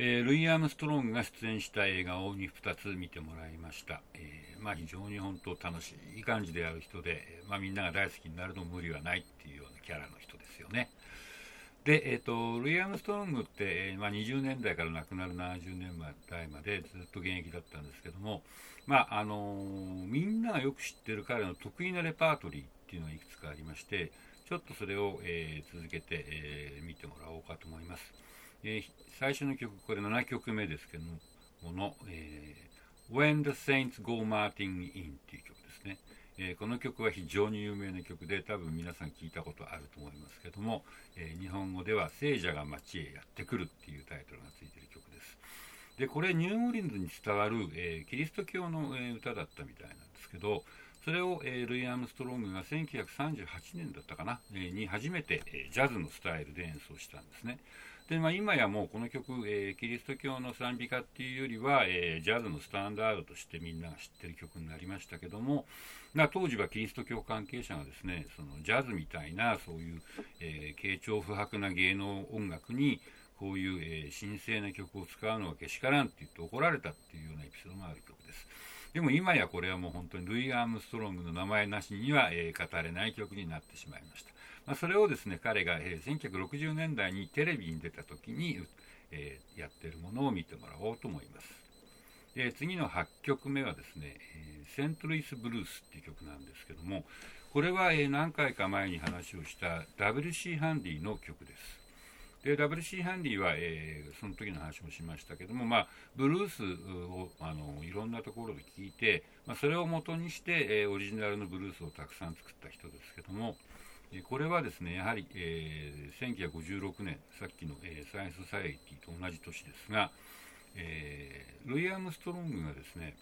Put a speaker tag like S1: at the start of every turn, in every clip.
S1: えー、ルイ・アームストロングが出演した映画を2つ見てもらいました、えー、まあ、非常に本当楽しい感じである人で、まあ、みんなが大好きになるの無理はないっていうようなキャラの人ですよねで、えーと、ルイ・アームストロングって、まあ、20年代から亡くなる70年代までずっと現役だったんですけども、まああのみんながよく知ってる彼の得意なレパートリーっていうのがいくつかありましてちょっとそれを、えー続けて、え見てもらおうかと思います。えー、最初の曲、これ7曲目ですけどもの、えー、When the Saints Go Marching In っていう曲ですね、えー、この曲は非常に有名な曲で多分皆さん聞いたことあると思いますけども、え日本語では聖者が街へやってくるっていうタイトルがついている曲です。で、これニューオーリンズに伝わる、えキリスト教の、え歌だったみたいなんですけど、それを、えルイ・アームストロングが1938年だったかな、えに初めて、えジャズのスタイルで演奏したんですね。で、まあ、今やもうこの曲、えー、キリスト教の賛美歌っていうよりは、えー、ジャズのスタンダードとしてみんなが知ってる曲になりましたけども、まあ、当時はキリスト教関係者がですね、そのジャズみたいなそういう、えー、慶長不白な芸能音楽にこういう、え、神聖な曲を使うのはけしからんって言って怒られたっていうようなエピソードがある曲です。でも今やこれはもう本当にルイ・アームストロングの名前なしには、え、語れない曲になってしまいました。まあ、それをですね彼が、えー、1960年代にテレビに出た時に、えー、やってるものを見てもらおうと思います。で次の8曲目はですね、えー、セントルイス・ブルースっていう曲なんですけどもこれは、えー、何回か前に話をした WC ハンディの曲です。で WC ハンディは、えー、その時の話もしましたけども、まあ、ブルースをあのいろんなところで聴いて、まあ、それを元にして、えー、オリジナルのブルースをたくさん作った人ですけども、これはですね、やはり、えー、1956年、さっきの、えー、サイエンス・サイエティと同じ年ですが、えー、ルイ・アームストロングがですね、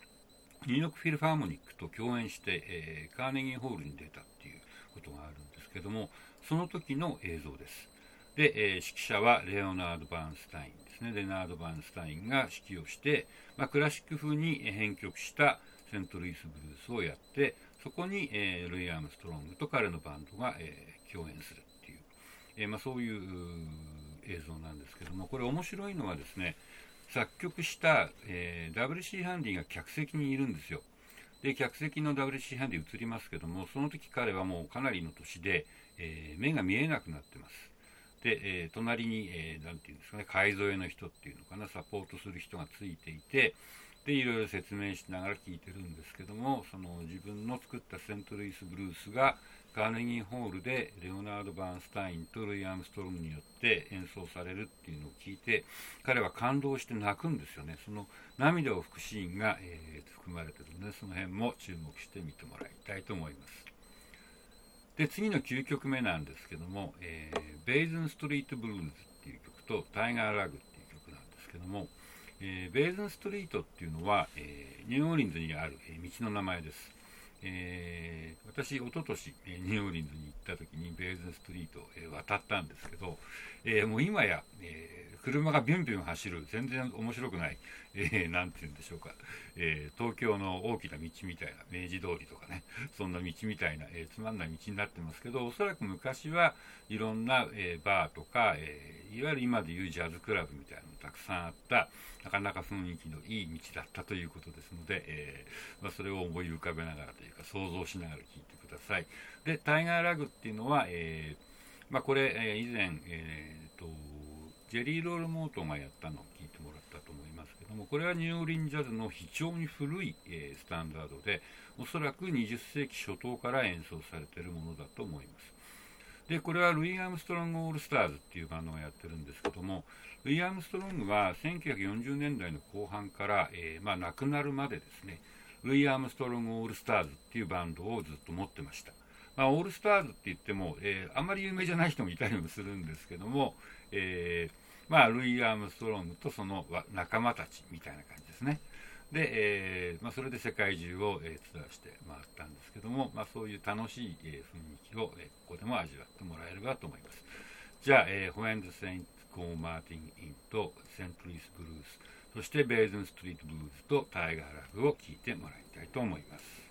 S1: ニューヨーク・フィル・ファーモニックと共演して、えー、カーネギーホールに出たっていうことがあるんですけども、その時の映像です。で、えー、指揮者はレオナード・バーンスタインですね。レナード・バーンスタインが指揮をして、まあ、クラシック風に編曲したセントルイス・ブルースをやって、そこに、えー、ルイ・アームストロングと彼のバンドが、えー、共演するっていう、えー、まあ、そういう映像なんですけどもこれ面白いのはですね作曲した、えー、WC ハンディが客席にいるんですよ。で客席の WC ハンディ映りますけどもその時彼はもうかなりの年で、え目が見えなくなってます。で、え隣に、えー、て言うんですかね介添えの人っていうのかなサポートする人がついていてでいろいろ説明しながら聞いてるんですけどもその自分の作ったセントルイス・ブルースがカーネギーホールでレオナルド・バーンスタインとルイ・アームストロングによって演奏されるっていうのを聞いて彼は感動して泣くんですよね。その涙を拭くシーンが、えー、含まれてるのでその辺も注目して見てもらいたいと思います。で次の9曲目なんですけども、えー、ベイズン・ストリート・ブルーズっていう曲とタイガー・ラグっていう曲なんですけどもえー、ベーズンストリートっていうのは、えー、ニューオーリンズにある、え、道の名前です。えー、私、おととし、えニューオーリンズに行った時にベーズンストリートを、渡ったんですけど、えもう今や、え車がビュンビュン走る、全然面白くない、えー、て言うんでしょうか、えー、東京の大きな道みたいな、明治通りとかね、そんな道みたいな、えー、つまんない道になってますけど、おそらく昔はいろんな、えバーとか、えいわゆる今でいうジャズクラブみたいなのたくさんあった、なかなか雰囲気のいい道だったということですので、えまあ、それを思い浮かべながらというか、想像しながら聞いてください。で、タイガーラグっていうのは、えまあ、これ、え以前、えーとジェリー・ロール・モートンがやったのを聞いてもらったと思いますけどもこれはニューオリンジャズの非常に古い、えー、スタンダードでおそらく20世紀初頭から演奏されているものだと思いますでこれはルイ・アームストロング・オールスターズっていうバンドがやってるんですけどもルイ・アームストロングは1940年代の後半から、えー、まあ、亡くなるまでですねルイ・アームストロング・オールスターズっていうバンドをずっと持ってましたまあ、オールスターズって言っても、えー、あんまり有名じゃない人もいたりもするんですけども、えー、まあ、ルイ・アームストロングとその仲間たちみたいな感じですね。で、えー、まあ、それで世界中を、えツアーして回ったんですけども、まあ、そういう楽しい、え雰囲気を、えここでも味わってもらえればと思います。じゃあ、えー、 When the Saints Go Marching In とセントルイス・ブルース、そしてベイズン・ストリート・ブルースとタイガー・ラグを聴いてもらいたいと思います。